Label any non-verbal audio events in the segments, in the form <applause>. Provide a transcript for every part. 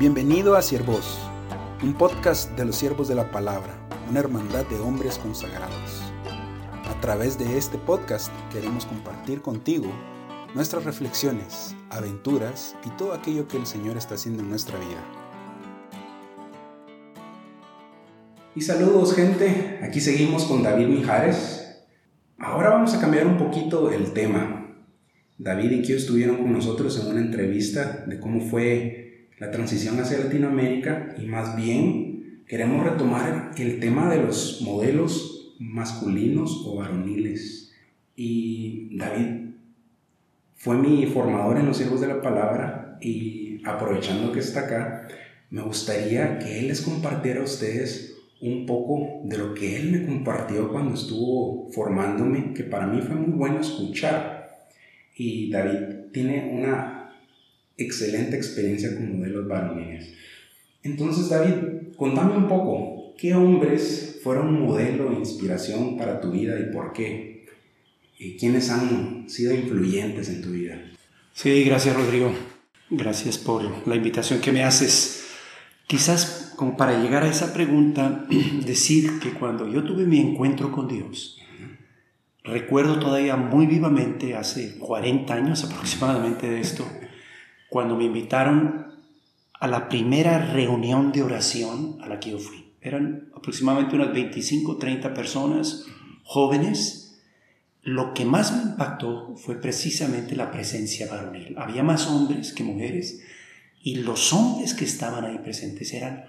Bienvenido a Siervos, un podcast de los siervos de la palabra, una hermandad de hombres consagrados. A través de este podcast queremos compartir contigo nuestras reflexiones, aventuras y todo aquello que el Señor está haciendo en nuestra vida. Y saludos gente, aquí seguimos con David Mijares. Ahora vamos a cambiar un poquito el tema. David y Kio estuvieron con nosotros en una entrevista de cómo fue la transición hacia Latinoamérica y más bien queremos retomar el tema de los modelos masculinos o varoniles. Y David fue mi formador en los siervos de la palabra y aprovechando que está acá, me gustaría que él les compartiera a ustedes un poco de lo que él me compartió cuando estuvo formándome, que para mí fue muy bueno escuchar. Y David tiene una excelente experiencia con modelos varoniles. Entonces, David, contame un poco, ¿qué hombres fueron modelo e inspiración para tu vida y por qué? ¿Y quiénes han sido influyentes en tu vida? Sí, gracias Rodrigo. Gracias por la invitación que me haces. Quizás como para llegar a esa pregunta, <clears throat> decir que cuando yo tuve mi encuentro con Dios, recuerdo todavía muy vivamente, hace 40 años aproximadamente de esto, cuando me invitaron a la primera reunión de oración a la que yo fui. Eran aproximadamente unas 25, 30 personas jóvenes. Lo que más me impactó fue precisamente la presencia varonil. Había más hombres que mujeres y los hombres que estaban ahí presentes eran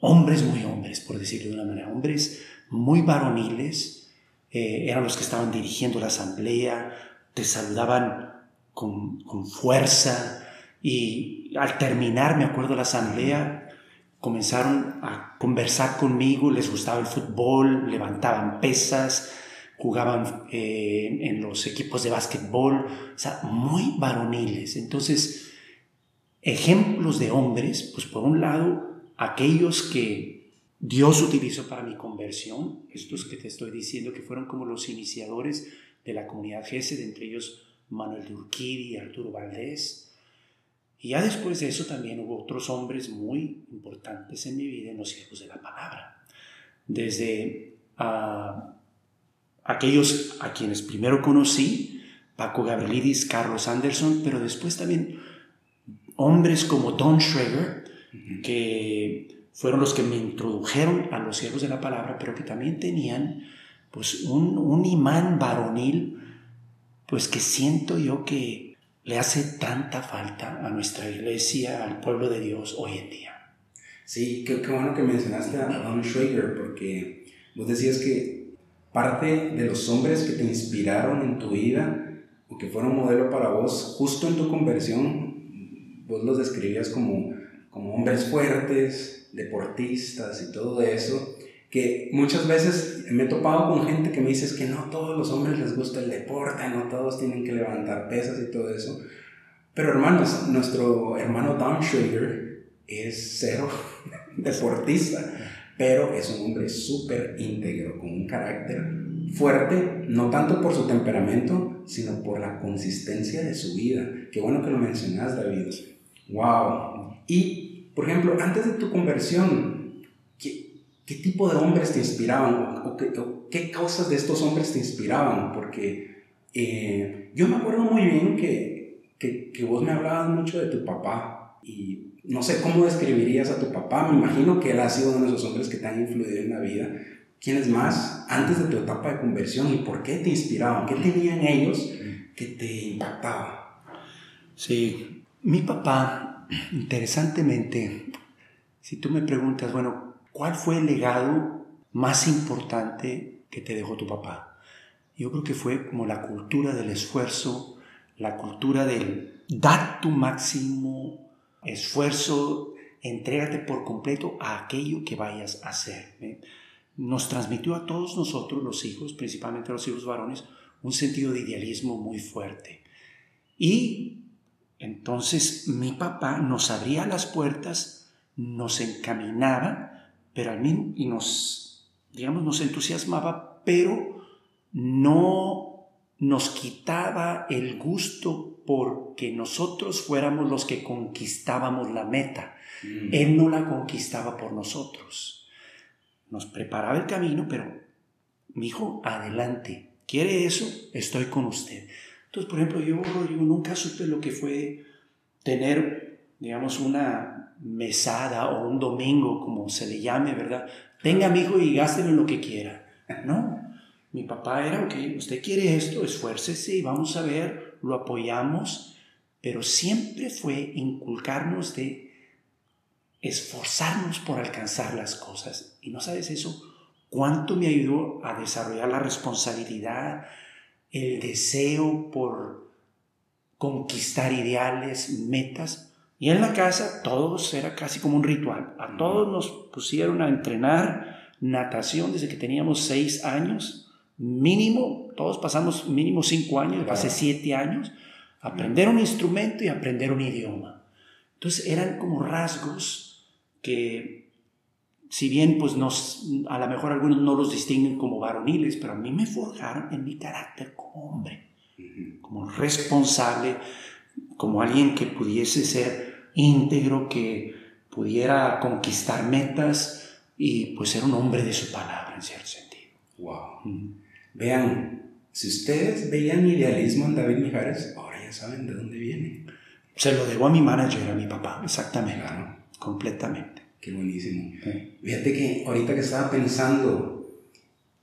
hombres muy hombres, por decirlo de una manera, hombres muy varoniles, eh, eran los que estaban dirigiendo la asamblea, te saludaban con, fuerza y al terminar, me acuerdo, la asamblea, comenzaron a conversar conmigo, les gustaba el fútbol, levantaban pesas, jugaban eh, en los equipos de básquetbol, o sea, muy varoniles. Entonces, ejemplos de hombres, pues por un lado, aquellos que Dios utilizó para mi conversión, estos que te estoy diciendo que fueron como los iniciadores de la comunidad GESED, entre ellos Manuel Durquiri, Arturo Valdés. Y ya después de eso también hubo otros hombres muy importantes en mi vida en los siervos de la palabra. Desde ah, aquellos a quienes primero conocí, Paco Gabrielidis, Carlos Anderson, pero después también hombres como Don Schrager, que fueron los que me introdujeron a los siervos de la palabra, pero que también tenían pues un, un imán varonil pues que siento yo que le hace tanta falta a nuestra iglesia, al pueblo de Dios hoy en día. Sí, qué, bueno que mencionaste a Don Schrager, porque vos decías que parte de los hombres que te inspiraron en tu vida o que fueron modelo para vos, justo en tu conversión, vos los describías como, como hombres fuertes, deportistas y todo eso, que muchas veces me he topado con gente que me dice que no todos los hombres les gusta el deporte, no todos tienen que levantar pesas y todo eso. Pero hermanos, nuestro hermano Don Schrager es cero <laughs> deportista, pero es un hombre súper íntegro, con un carácter fuerte, no tanto por su temperamento, sino por la consistencia de su vida. Qué bueno que lo mencionas, David. ¡Wow! Y, por ejemplo, antes de tu conversión, ¿Qué tipo de hombres te inspiraban? ¿O qué, causas de estos hombres te inspiraban? Porque eh, yo me acuerdo muy bien que, que, que, vos me hablabas mucho de tu papá y no sé cómo describirías a tu papá. Me imagino que él ha sido uno de esos hombres que te han influido en la vida. ¿Quiénes más antes de tu etapa de conversión y por qué te inspiraban? ¿Qué tenían ellos que te impactaba? Sí, mi papá, interesantemente, si tú me preguntas, bueno, ¿Cuál fue el legado más importante que te dejó tu papá? Yo creo que fue como la cultura del esfuerzo, la cultura del dar tu máximo esfuerzo, entrégate por completo a aquello que vayas a hacer. Nos transmitió a todos nosotros, los hijos, principalmente a los hijos varones, un sentido de idealismo muy fuerte. Y entonces mi papá nos abría las puertas, nos encaminaba pero a mí y nos, digamos, nos entusiasmaba, pero no nos quitaba el gusto porque nosotros fuéramos los que conquistábamos la meta. Mm. Él no la conquistaba por nosotros. Nos preparaba el camino, pero, mi hijo, adelante. ¿Quiere eso? Estoy con usted. Entonces, por ejemplo, yo, yo nunca supe lo que fue tener, digamos, una mesada o un domingo, como se le llame, ¿verdad? Tenga mi hijo y gástelo lo que quiera. No, mi papá era, ok, usted quiere esto, esfuércese y vamos a ver, lo apoyamos, pero siempre fue inculcarnos de esforzarnos por alcanzar las cosas. Y no sabes eso, cuánto me ayudó a desarrollar la responsabilidad, el deseo por conquistar ideales, metas. Y en la casa todos era casi como un ritual. A todos nos pusieron a entrenar natación desde que teníamos seis años mínimo, todos pasamos mínimo cinco años, pasé siete años, aprender un instrumento y aprender un idioma. Entonces eran como rasgos que, si bien pues nos, a lo mejor algunos no los distinguen como varoniles, pero a mí me forjaron en mi carácter como hombre, como responsable, como alguien que pudiese ser íntegro, que pudiera conquistar metas y pues ser un hombre de su palabra en cierto sentido. Wow. Vean, si ustedes veían idealismo en David Mijares, ahora ya saben de dónde viene. Se lo debo a mi manager, a mi papá, exactamente. Claro. Completamente. Qué buenísimo. Fíjate que ahorita que estaba pensando,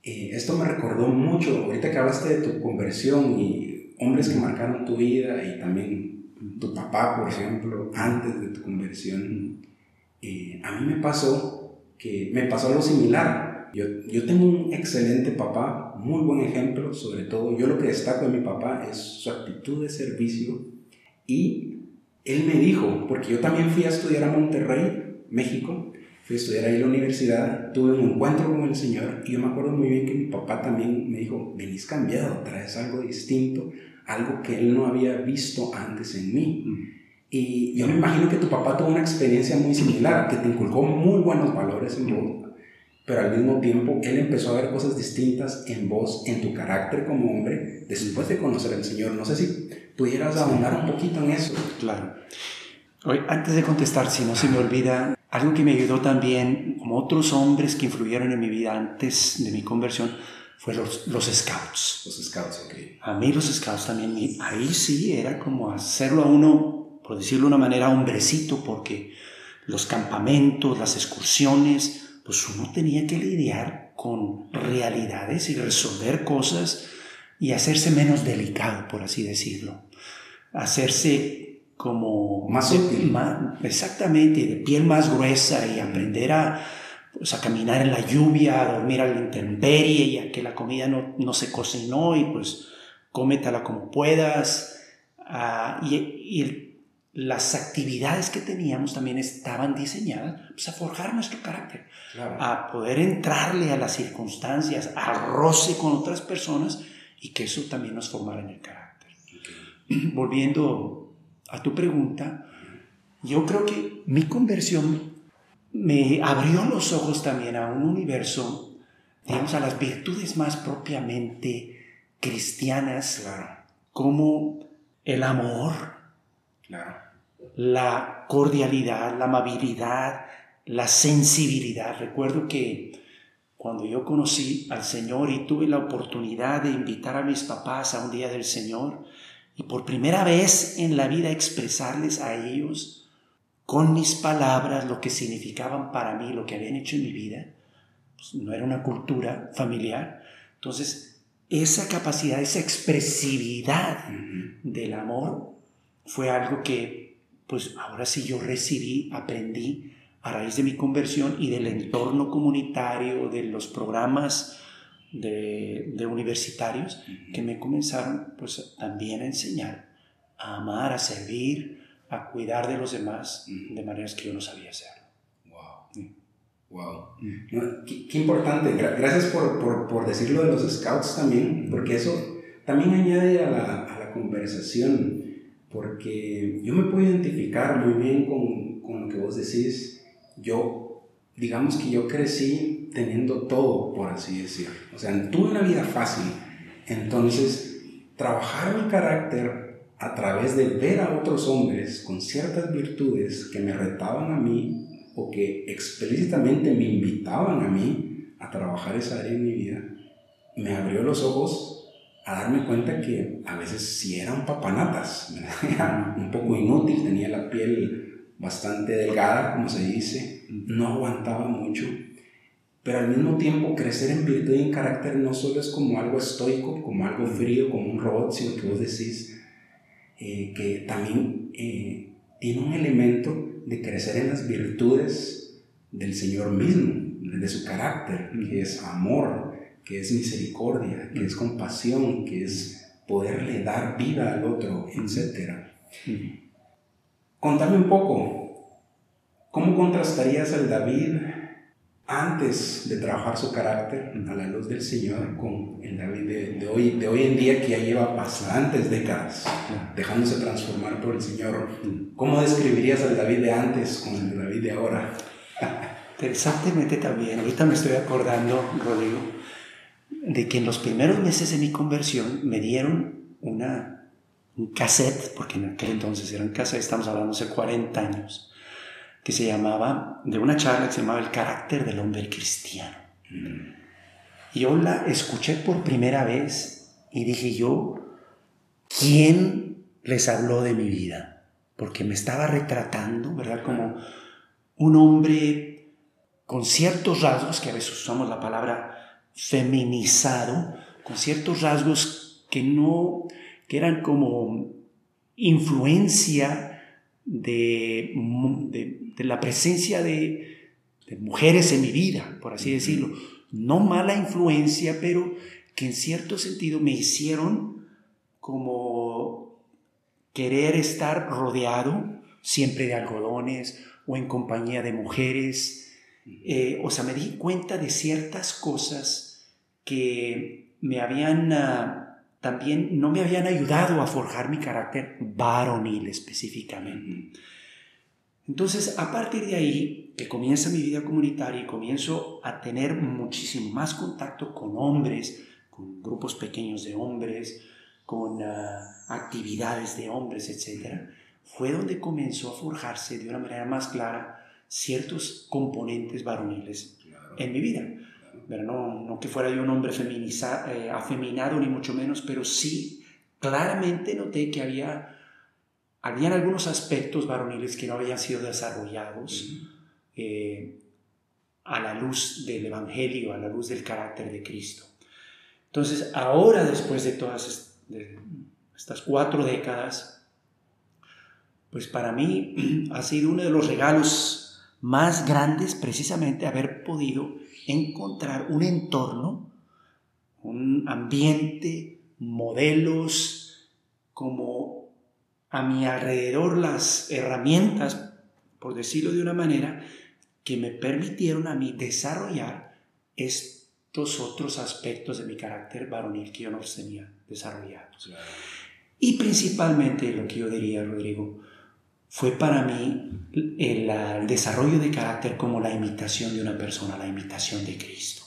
eh, esto me recordó mucho, ahorita que hablaste de tu conversión y hombres que marcaron tu vida y también tu papá, por ejemplo, antes de tu conversión, eh, a mí me pasó que me pasó algo similar. Yo, yo tengo un excelente papá, muy buen ejemplo, sobre todo yo lo que destaco de mi papá es su actitud de servicio y él me dijo, porque yo también fui a estudiar a Monterrey, México, fui a estudiar ahí en la universidad, tuve un encuentro con el Señor y yo me acuerdo muy bien que mi papá también me dijo, venís cambiado, traes algo distinto, algo que él no había visto antes en mí. Y yo me imagino que tu papá tuvo una experiencia muy similar, que te inculcó muy buenos valores en vos, pero al mismo tiempo Él empezó a ver cosas distintas en vos, en tu carácter como hombre, después de conocer al Señor. No sé si pudieras ahondar un poquito en eso. Claro. Hoy, antes de contestar, si no se me olvida, algo que me ayudó también, como otros hombres que influyeron en mi vida antes de mi conversión, fue los, los scouts. Los scouts, ok. A mí los scouts también, ahí sí era como hacerlo a uno, por decirlo de una manera, hombrecito, porque los campamentos, las excursiones, pues uno tenía que lidiar con realidades y resolver cosas y hacerse menos delicado, por así decirlo. Hacerse como... Más útil. exactamente, de piel más gruesa y aprender a, pues, a caminar en la lluvia, a dormir a la intemperie y a que la comida no, no se cocinó y pues cómetala como puedas. Ah, y, y las actividades que teníamos también estaban diseñadas pues, a forjar nuestro carácter, a poder entrarle a las circunstancias, al roce con otras personas y que eso también nos formara en el carácter. <clears throat> Volviendo a tu pregunta, yo creo que mi conversión me abrió los ojos también a un universo, digamos, a las virtudes más propiamente cristianas, como el amor, claro la cordialidad, la amabilidad, la sensibilidad. Recuerdo que cuando yo conocí al Señor y tuve la oportunidad de invitar a mis papás a un día del Señor y por primera vez en la vida expresarles a ellos con mis palabras lo que significaban para mí, lo que habían hecho en mi vida, pues no era una cultura familiar. Entonces, esa capacidad, esa expresividad del amor fue algo que pues ahora sí yo recibí, aprendí a raíz de mi conversión y del entorno comunitario, de los programas de, universitarios, que me comenzaron pues también a enseñar a amar, a servir, a cuidar de los demás de maneras que yo no sabía hacer. Wow. Wow. qué, importante. Gracias por, por, por, decirlo de los scouts también, porque eso también añade a la, a la conversación porque yo me puedo identificar muy bien con, con lo que vos decís. Yo, digamos que yo crecí teniendo todo, por así decir. O sea, tuve una vida fácil. Entonces, trabajar el carácter a través de ver a otros hombres con ciertas virtudes que me retaban a mí o que explícitamente me invitaban a mí a trabajar esa área en mi vida, me abrió los ojos a darme cuenta que a veces sí era un papanatas, <laughs> era un poco inútil, tenía la piel bastante delgada, como se dice, no aguantaba mucho pero al mismo tiempo crecer en virtud y en carácter no solo es como algo estoico, como algo frío, como un robot, sino que vos decís eh, que también eh, tiene un elemento de crecer en las virtudes del Señor mismo, de su carácter, que es amor, que es misericordia, que es compasión, que es poderle dar vida al otro, etc. Contame un poco, ¿cómo contrastarías al David antes de trabajar su carácter a la luz del Señor con el David de, hoy, de hoy en día que ya lleva bastantes décadas dejándose transformar por el Señor. ¿Cómo describirías al David de antes con el David de ahora? Interesantemente también, ahorita me estoy acordando, Rodrigo, de que en los primeros meses de mi conversión me dieron una, un cassette, porque en aquel entonces eran cassettes, estamos hablando hace 40 años, que se llamaba, de una charla que se llamaba El carácter del hombre cristiano. Y yo la escuché por primera vez y dije yo, ¿quién les habló de mi vida? Porque me estaba retratando, ¿verdad? Como un hombre con ciertos rasgos, que a veces usamos la palabra feminizado, con ciertos rasgos que no, que eran como influencia de, de, la presencia de, de, mujeres en mi vida, por así decirlo. No mala influencia, pero que en cierto sentido me hicieron como querer estar rodeado siempre de algodones o en compañía de mujeres. Eh, o sea, me di cuenta de ciertas cosas que me habían... Ah, también no me habían ayudado a forjar mi carácter varonil específicamente. Entonces, a partir de ahí, que comienza mi vida comunitaria y comienzo a tener muchísimo más contacto con hombres, con grupos pequeños de hombres, con ah, actividades de hombres, etc., fue donde comenzó a forjarse de una manera más clara ciertos componentes varoniles en mi vida. No, no que fuera yo un hombre feminiza, eh, afeminado, ni mucho menos, pero sí claramente noté que había habían algunos aspectos varoniles que no habían sido desarrollados eh, a la luz del Evangelio, a la luz del carácter de Cristo. Entonces, ahora, después de todas estas cuatro décadas, pues para mí <clears throat> ha sido uno de los regalos más grandes precisamente haber podido encontrar un entorno, un ambiente, modelos, como a mi alrededor las herramientas, por decirlo de una manera, que me permitieron a mí desarrollar estos otros aspectos de mi carácter varonil que yo no tenía desarrollados. Y principalmente lo que yo diría, Rodrigo, fue para mí el, desarrollo de carácter como la imitación de una persona, la imitación de Cristo.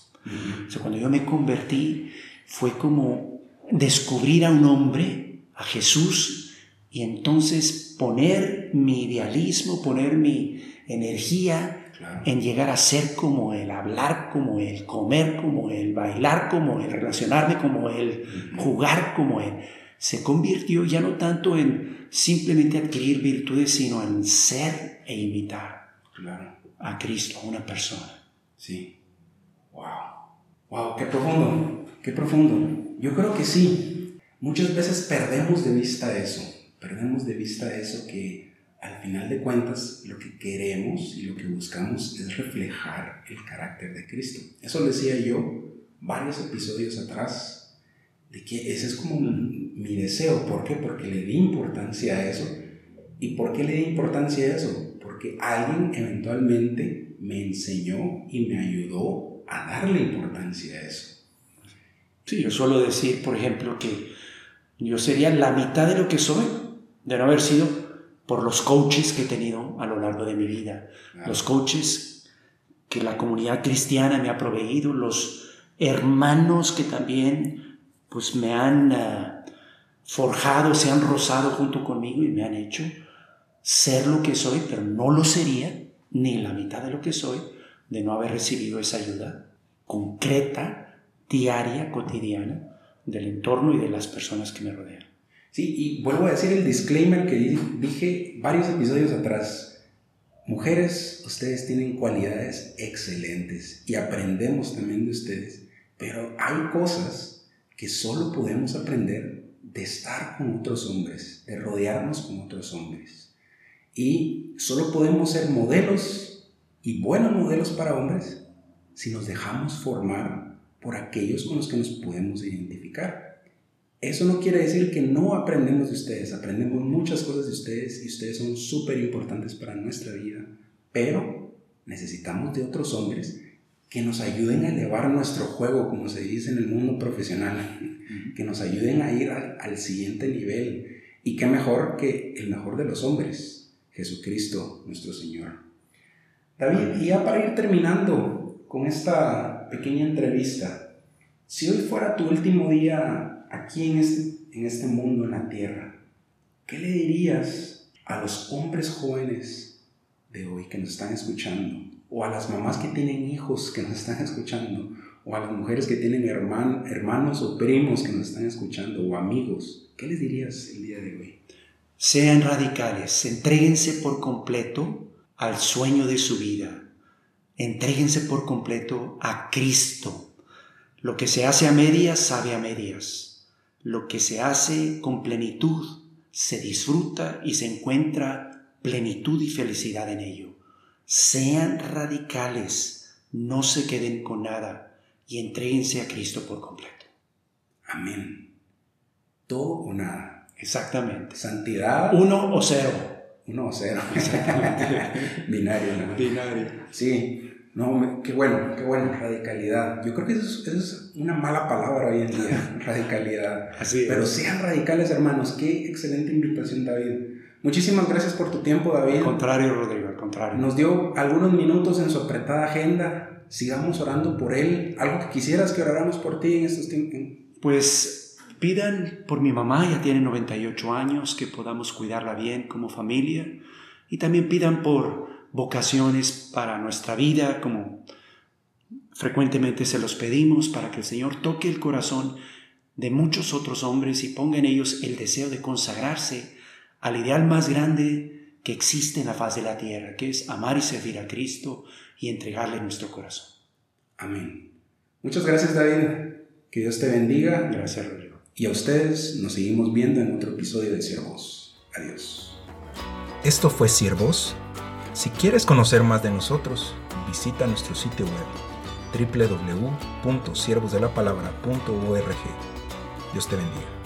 cuando yo me convertí, fue como descubrir a un hombre, a Jesús, y entonces poner mi idealismo, poner mi energía en llegar a ser como Él, hablar como Él, comer como Él, bailar como Él, relacionarme como Él, jugar como Él. Se convirtió ya no tanto en simplemente adquirir virtudes, sino en ser e imitar a Cristo, a una persona. Sí. Wow. Wow, qué profundo, qué profundo. Yo creo que sí. Muchas veces perdemos de vista eso. Perdemos de vista eso que al final de cuentas lo que queremos y lo que buscamos es reflejar el carácter de Cristo. Eso decía yo varios episodios atrás, de que ese es como mi deseo. ¿Por qué? Porque le di importancia a eso. ¿Y por qué le di importancia a eso? Porque alguien eventualmente me enseñó y me ayudó a darle importancia a eso. Sí, yo suelo decir, por ejemplo, que yo sería la mitad de lo que soy de no haber sido por los coaches que he tenido a lo largo de mi vida. Los coaches que la comunidad cristiana me ha proveído, los hermanos que también pues me han... Ah, forjado, se han rozado junto conmigo y me han hecho ser lo que soy, pero no lo sería ni la mitad de lo que soy de no haber recibido esa ayuda concreta, diaria, cotidiana del entorno y de las personas que me rodean. Sí, y vuelvo a decir el disclaimer que dije varios episodios atrás. Mujeres, ustedes tienen cualidades excelentes y aprendemos también de ustedes, pero hay cosas que solo podemos aprender de estar con otros hombres, de rodearnos con otros hombres. Y solo podemos ser modelos y buenos modelos para hombres si nos dejamos formar por aquellos con los que nos podemos identificar. Eso no quiere decir que no aprendemos de ustedes, aprendemos muchas cosas de ustedes y ustedes son súper importantes para nuestra vida, pero necesitamos de otros hombres que nos ayuden a elevar nuestro juego, como se dice en el mundo profesional, que nos ayuden a ir al, al siguiente nivel. Y qué mejor que el mejor de los hombres, Jesucristo nuestro Señor. David, y ya para ir terminando con esta pequeña entrevista, si hoy fuera tu último día aquí en este, en este mundo, en la tierra, ¿qué le dirías a los hombres jóvenes de hoy que nos están escuchando? O a las mamás que tienen hijos que nos están escuchando, o a las mujeres que tienen hermanos o primos que nos están escuchando, o amigos, ¿qué les dirías el día de hoy? Sean radicales, entréguense por completo al sueño de su vida, entréguense por completo a Cristo. Lo que se hace a medias sabe a medias. Lo que se hace con plenitud se disfruta y se encuentra plenitud y felicidad en ello. Sean radicales, no se queden con nada y entréguense a Cristo por completo. Amén. Todo o nada. Exactamente. Santidad. Uno o cero. Uno o cero. <laughs> Exactamente. Binario. ¿no? Binario. Sí. No, qué bueno, qué bueno, radicalidad. Yo creo que eso es, es, una mala palabra hoy en día, <laughs> radicalidad. Así es. Pero sean radicales, hermanos. Qué excelente invitación, David. Muchísimas gracias por tu tiempo, David. Al contrario, Rodrigo, al contrario. Nos dio algunos minutos en su apretada agenda. Sigamos orando por él. ¿Algo que quisieras que oráramos por ti en estos tiempos? Pues pidan por mi mamá, ya tiene 98 años, que podamos cuidarla bien como familia. Y también pidan por vocaciones para nuestra vida, como frecuentemente se los pedimos, para que el Señor toque el corazón de muchos otros hombres y ponga en ellos el deseo de consagrarse al ideal más grande que existe en la faz de la tierra, que es amar y servir a Cristo y entregarle nuestro corazón. Amén. Muchas gracias, David. Que Dios te bendiga. Gracias, Rodrigo. Y a ustedes nos seguimos viendo en otro episodio de Siervos. Adiós. Esto fue Siervos. Si quieres conocer más de nosotros, visita nuestro sitio web www.siervosdelapalabra.org. Dios te bendiga.